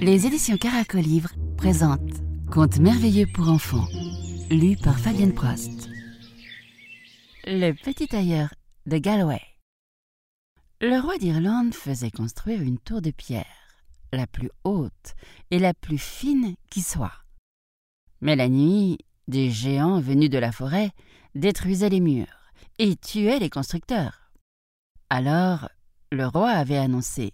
Les éditions Caracolivre présentent Contes merveilleux pour enfants, lu par Fabienne Prost. Le petit tailleur de Galway. Le roi d'Irlande faisait construire une tour de pierre, la plus haute et la plus fine qui soit. Mais la nuit, des géants venus de la forêt détruisaient les murs et tuaient les constructeurs. Alors, le roi avait annoncé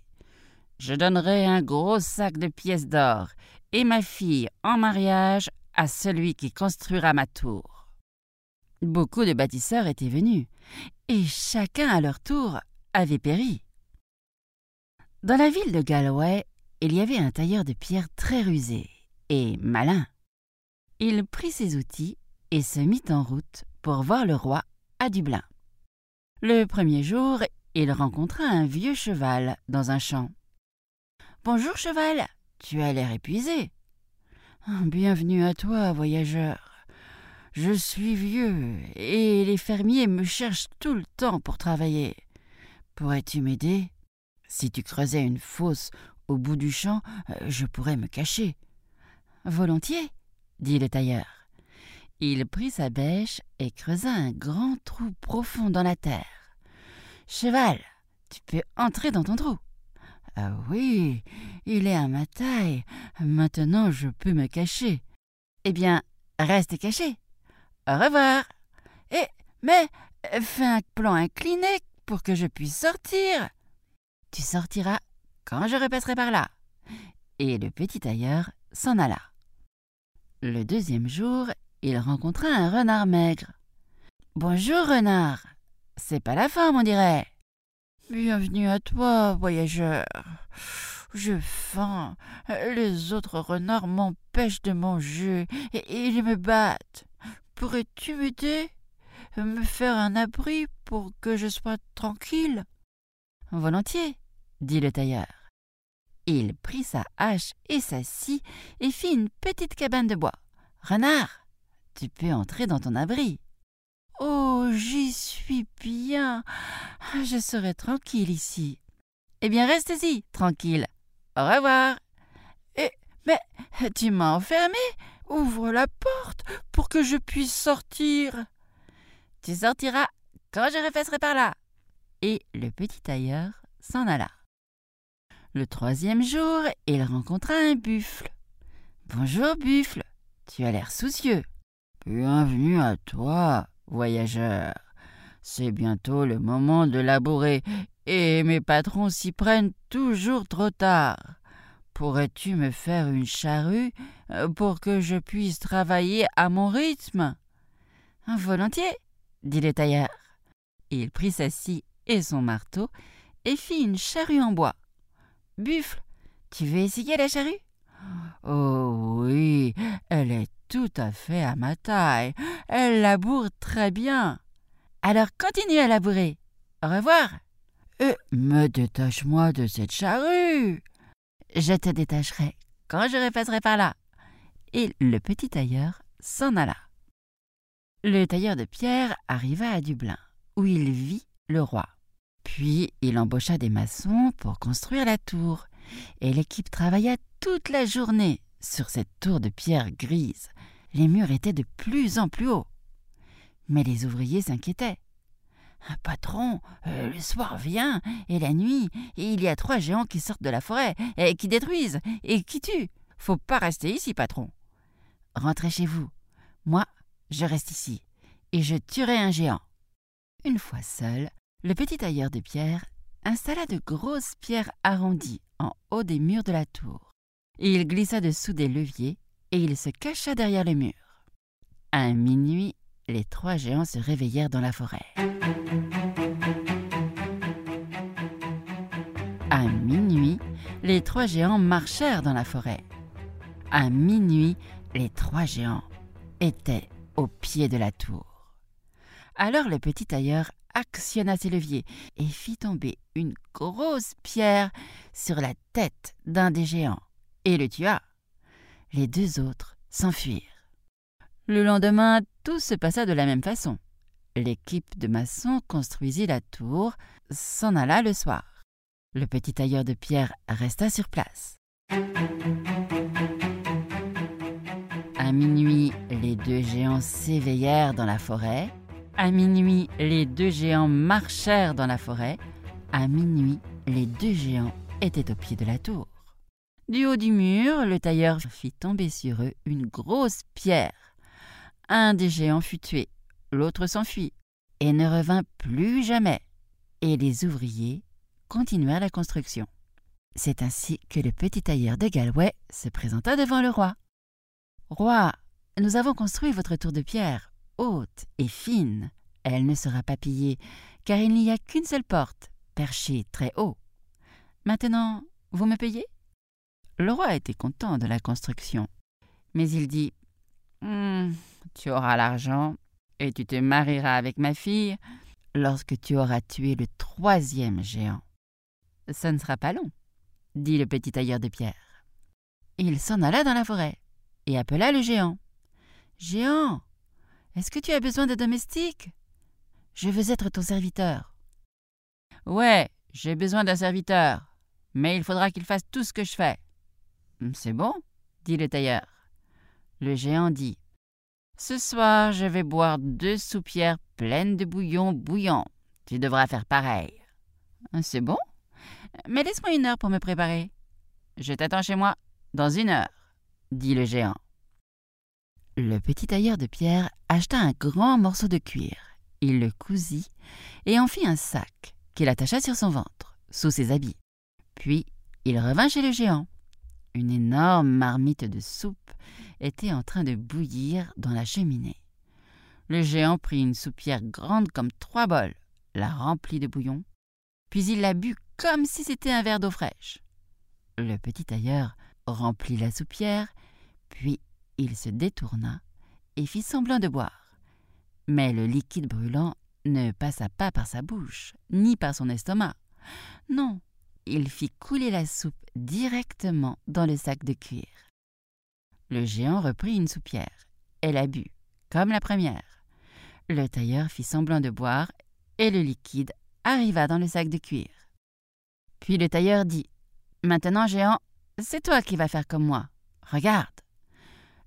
Je donnerai un gros sac de pièces d'or et ma fille en mariage à celui qui construira ma tour. Beaucoup de bâtisseurs étaient venus, et chacun à leur tour avait péri. Dans la ville de Galway, il y avait un tailleur de pierre très rusé et malin. Il prit ses outils et se mit en route pour voir le roi à Dublin. Le premier jour, il rencontra un vieux cheval dans un champ. Bonjour cheval, tu as l'air épuisé. Bienvenue à toi, voyageur. Je suis vieux et les fermiers me cherchent tout le temps pour travailler. Pourrais-tu m'aider? Si tu creusais une fosse au bout du champ, euh, je pourrais me cacher. Volontiers, dit le tailleur. Il prit sa bêche et creusa un grand trou profond dans la terre. Cheval, tu peux entrer dans ton trou. Ah oui, il est à ma taille. Maintenant je peux me cacher. Eh bien, reste caché. Au revoir. Eh, mais fais un plan incliné pour que je puisse sortir. Tu sortiras quand je repasserai par là. Et le petit tailleur s'en alla. Le deuxième jour, il rencontra un renard maigre. Bonjour, renard. C'est pas la fin, on dirait. Bienvenue à toi, voyageur. J'ai faim. Les autres renards m'empêchent de manger et ils me battent. Pourrais-tu m'aider? Me faire un abri pour que je sois tranquille? Volontiers, dit le tailleur. Il prit sa hache et s'assit et fit une petite cabane de bois. Renard, tu peux entrer dans ton abri. J'y suis bien. Je serai tranquille ici. Eh bien, reste-y, tranquille. Au revoir. Eh, mais tu m'as enfermé. Ouvre la porte pour que je puisse sortir. Tu sortiras quand je repasserai par là. Et le petit tailleur s'en alla. Le troisième jour, il rencontra un buffle. Bonjour, buffle. Tu as l'air soucieux. Bienvenue à toi, voyageur. C'est bientôt le moment de labourer, et mes patrons s'y prennent toujours trop tard. Pourrais-tu me faire une charrue euh, pour que je puisse travailler à mon rythme? Volontiers, dit le tailleur. Il prit sa scie et son marteau et fit une charrue en bois. Buffle, tu veux essayer la charrue? Oh oui, elle est tout à fait à ma taille. Elle laboure très bien. Alors continue à labourer. Au revoir. Euh, me détache-moi de cette charrue. Je te détacherai quand je repasserai par là. Et le petit tailleur s'en alla. Le tailleur de pierre arriva à Dublin, où il vit le roi. Puis il embaucha des maçons pour construire la tour, et l'équipe travailla toute la journée sur cette tour de pierre grise. Les murs étaient de plus en plus hauts. Mais les ouvriers s'inquiétaient. Un patron, euh, le soir vient, et la nuit, il y a trois géants qui sortent de la forêt, et qui détruisent, et qui tuent. Faut pas rester ici, patron. Rentrez chez vous. Moi, je reste ici, et je tuerai un géant. Une fois seul, le petit tailleur de pierre installa de grosses pierres arrondies en haut des murs de la tour. Il glissa dessous des leviers, et il se cacha derrière les murs. À minuit, les trois géants se réveillèrent dans la forêt. À minuit, les trois géants marchèrent dans la forêt. À minuit, les trois géants étaient au pied de la tour. Alors le petit tailleur actionna ses leviers et fit tomber une grosse pierre sur la tête d'un des géants et le tua. Les deux autres s'enfuirent. Le lendemain, tout se passa de la même façon. L'équipe de maçons construisit la tour, s'en alla le soir. Le petit tailleur de pierre resta sur place. À minuit, les deux géants s'éveillèrent dans la forêt. À minuit, les deux géants marchèrent dans la forêt. À minuit, les deux géants étaient au pied de la tour. Du haut du mur, le tailleur fit tomber sur eux une grosse pierre. Un des géants fut tué, l'autre s'enfuit et ne revint plus jamais. Et les ouvriers continuèrent la construction. C'est ainsi que le petit tailleur de Galway se présenta devant le roi. Roi, nous avons construit votre tour de pierre, haute et fine. Elle ne sera pas pillée, car il n'y a qu'une seule porte, perchée très haut. Maintenant, vous me payez? Le roi était content de la construction, mais il dit hum, Tu auras l'argent et tu te marieras avec ma fille lorsque tu auras tué le troisième géant. Ça ne sera pas long, dit le petit tailleur de pierre. Il s'en alla dans la forêt et appela le géant. Géant, est-ce que tu as besoin de domestiques? Je veux être ton serviteur. Ouais, j'ai besoin d'un serviteur, mais il faudra qu'il fasse tout ce que je fais. Hum, c'est bon, dit le tailleur. Le géant dit Ce soir, je vais boire deux soupières pleines de bouillon bouillant. Tu devras faire pareil. Hum, c'est bon, mais laisse-moi une heure pour me préparer. Je t'attends chez moi dans une heure, dit le géant. Le petit tailleur de pierre acheta un grand morceau de cuir. Il le cousit et en fit un sac qu'il attacha sur son ventre, sous ses habits. Puis il revint chez le géant. Une énorme marmite de soupe était en train de bouillir dans la cheminée. Le géant prit une soupière grande comme trois bols, la remplit de bouillon, puis il la but comme si c'était un verre d'eau fraîche. Le petit tailleur remplit la soupière, puis il se détourna et fit semblant de boire. Mais le liquide brûlant ne passa pas par sa bouche, ni par son estomac. Non, il fit couler la soupe directement dans le sac de cuir. Le géant reprit une soupière et la but, comme la première. Le tailleur fit semblant de boire et le liquide arriva dans le sac de cuir. Puis le tailleur dit Maintenant, géant, c'est toi qui vas faire comme moi. Regarde.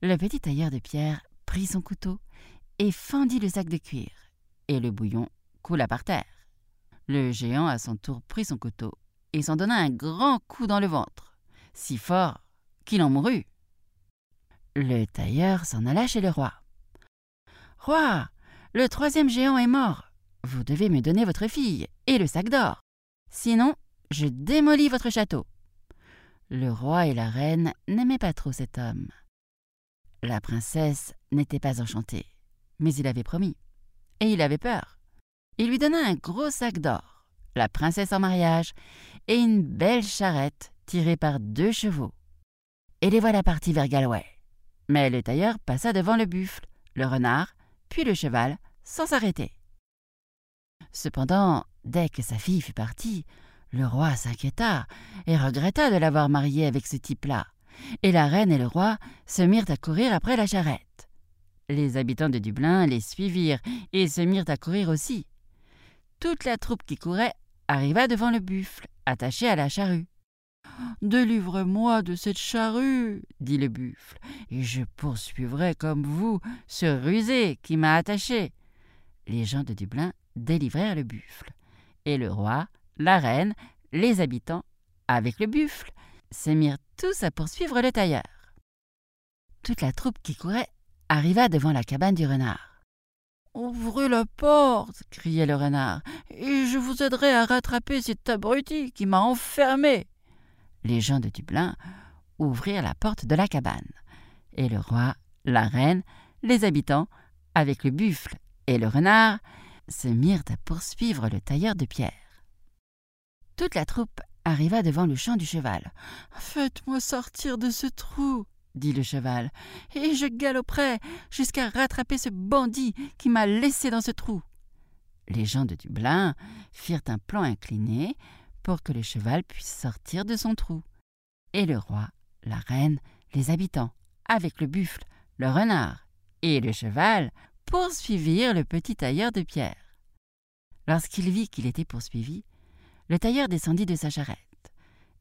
Le petit tailleur de pierre prit son couteau et fendit le sac de cuir, et le bouillon coula par terre. Le géant à son tour prit son couteau et s'en donna un grand coup dans le ventre, si fort qu'il en mourut. Le tailleur s'en alla chez le roi. Roi, le troisième géant est mort. Vous devez me donner votre fille et le sac d'or. Sinon, je démolis votre château. Le roi et la reine n'aimaient pas trop cet homme. La princesse n'était pas enchantée, mais il avait promis, et il avait peur. Il lui donna un gros sac d'or la princesse en mariage et une belle charrette tirée par deux chevaux. Et les voilà partis vers Galway. Mais le tailleur passa devant le buffle, le renard, puis le cheval, sans s'arrêter. Cependant, dès que sa fille fut partie, le roi s'inquiéta et regretta de l'avoir mariée avec ce type-là, et la reine et le roi se mirent à courir après la charrette. Les habitants de Dublin les suivirent et se mirent à courir aussi. Toute la troupe qui courait arriva devant le buffle, attaché à la charrue. Délivre-moi de cette charrue, dit le buffle, et je poursuivrai comme vous ce rusé qui m'a attaché. Les gens de Dublin délivrèrent le buffle, et le roi, la reine, les habitants, avec le buffle, se mirent tous à poursuivre le tailleur. Toute la troupe qui courait arriva devant la cabane du renard. Ouvrez la porte, criait le renard, et je vous aiderai à rattraper cet abruti qui m'a enfermé. Les gens de Dublin ouvrirent la porte de la cabane, et le roi, la reine, les habitants, avec le buffle et le renard, se mirent à poursuivre le tailleur de pierre. Toute la troupe arriva devant le champ du cheval. Faites-moi sortir de ce trou, dit le cheval, et je galoperai jusqu'à rattraper ce bandit qui m'a laissé dans ce trou. Les gens de Dublin firent un plan incliné pour que le cheval puisse sortir de son trou. Et le roi, la reine, les habitants, avec le buffle, le renard et le cheval, poursuivirent le petit tailleur de pierre. Lorsqu'il vit qu'il était poursuivi, Le tailleur descendit de sa charrette,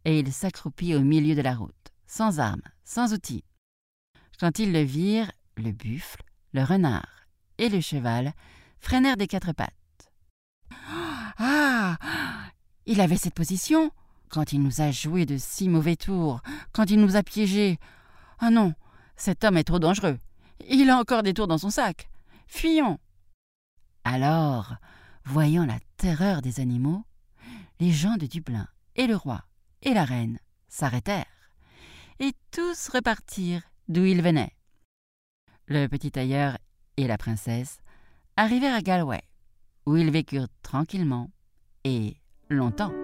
et il s'accroupit au milieu de la route, sans armes, sans outils. Quand ils le virent, le buffle, le renard et le cheval freinèrent des quatre pattes. Ah Il avait cette position quand il nous a joué de si mauvais tours, quand il nous a piégés. Ah non, cet homme est trop dangereux. Il a encore des tours dans son sac. Fuyons. Alors, voyant la terreur des animaux, les gens de Dublin et le roi et la reine s'arrêtèrent, et tous repartirent d'où ils venaient. Le petit tailleur et la princesse arrivèrent à Galway, où ils vécurent tranquillement et longtemps.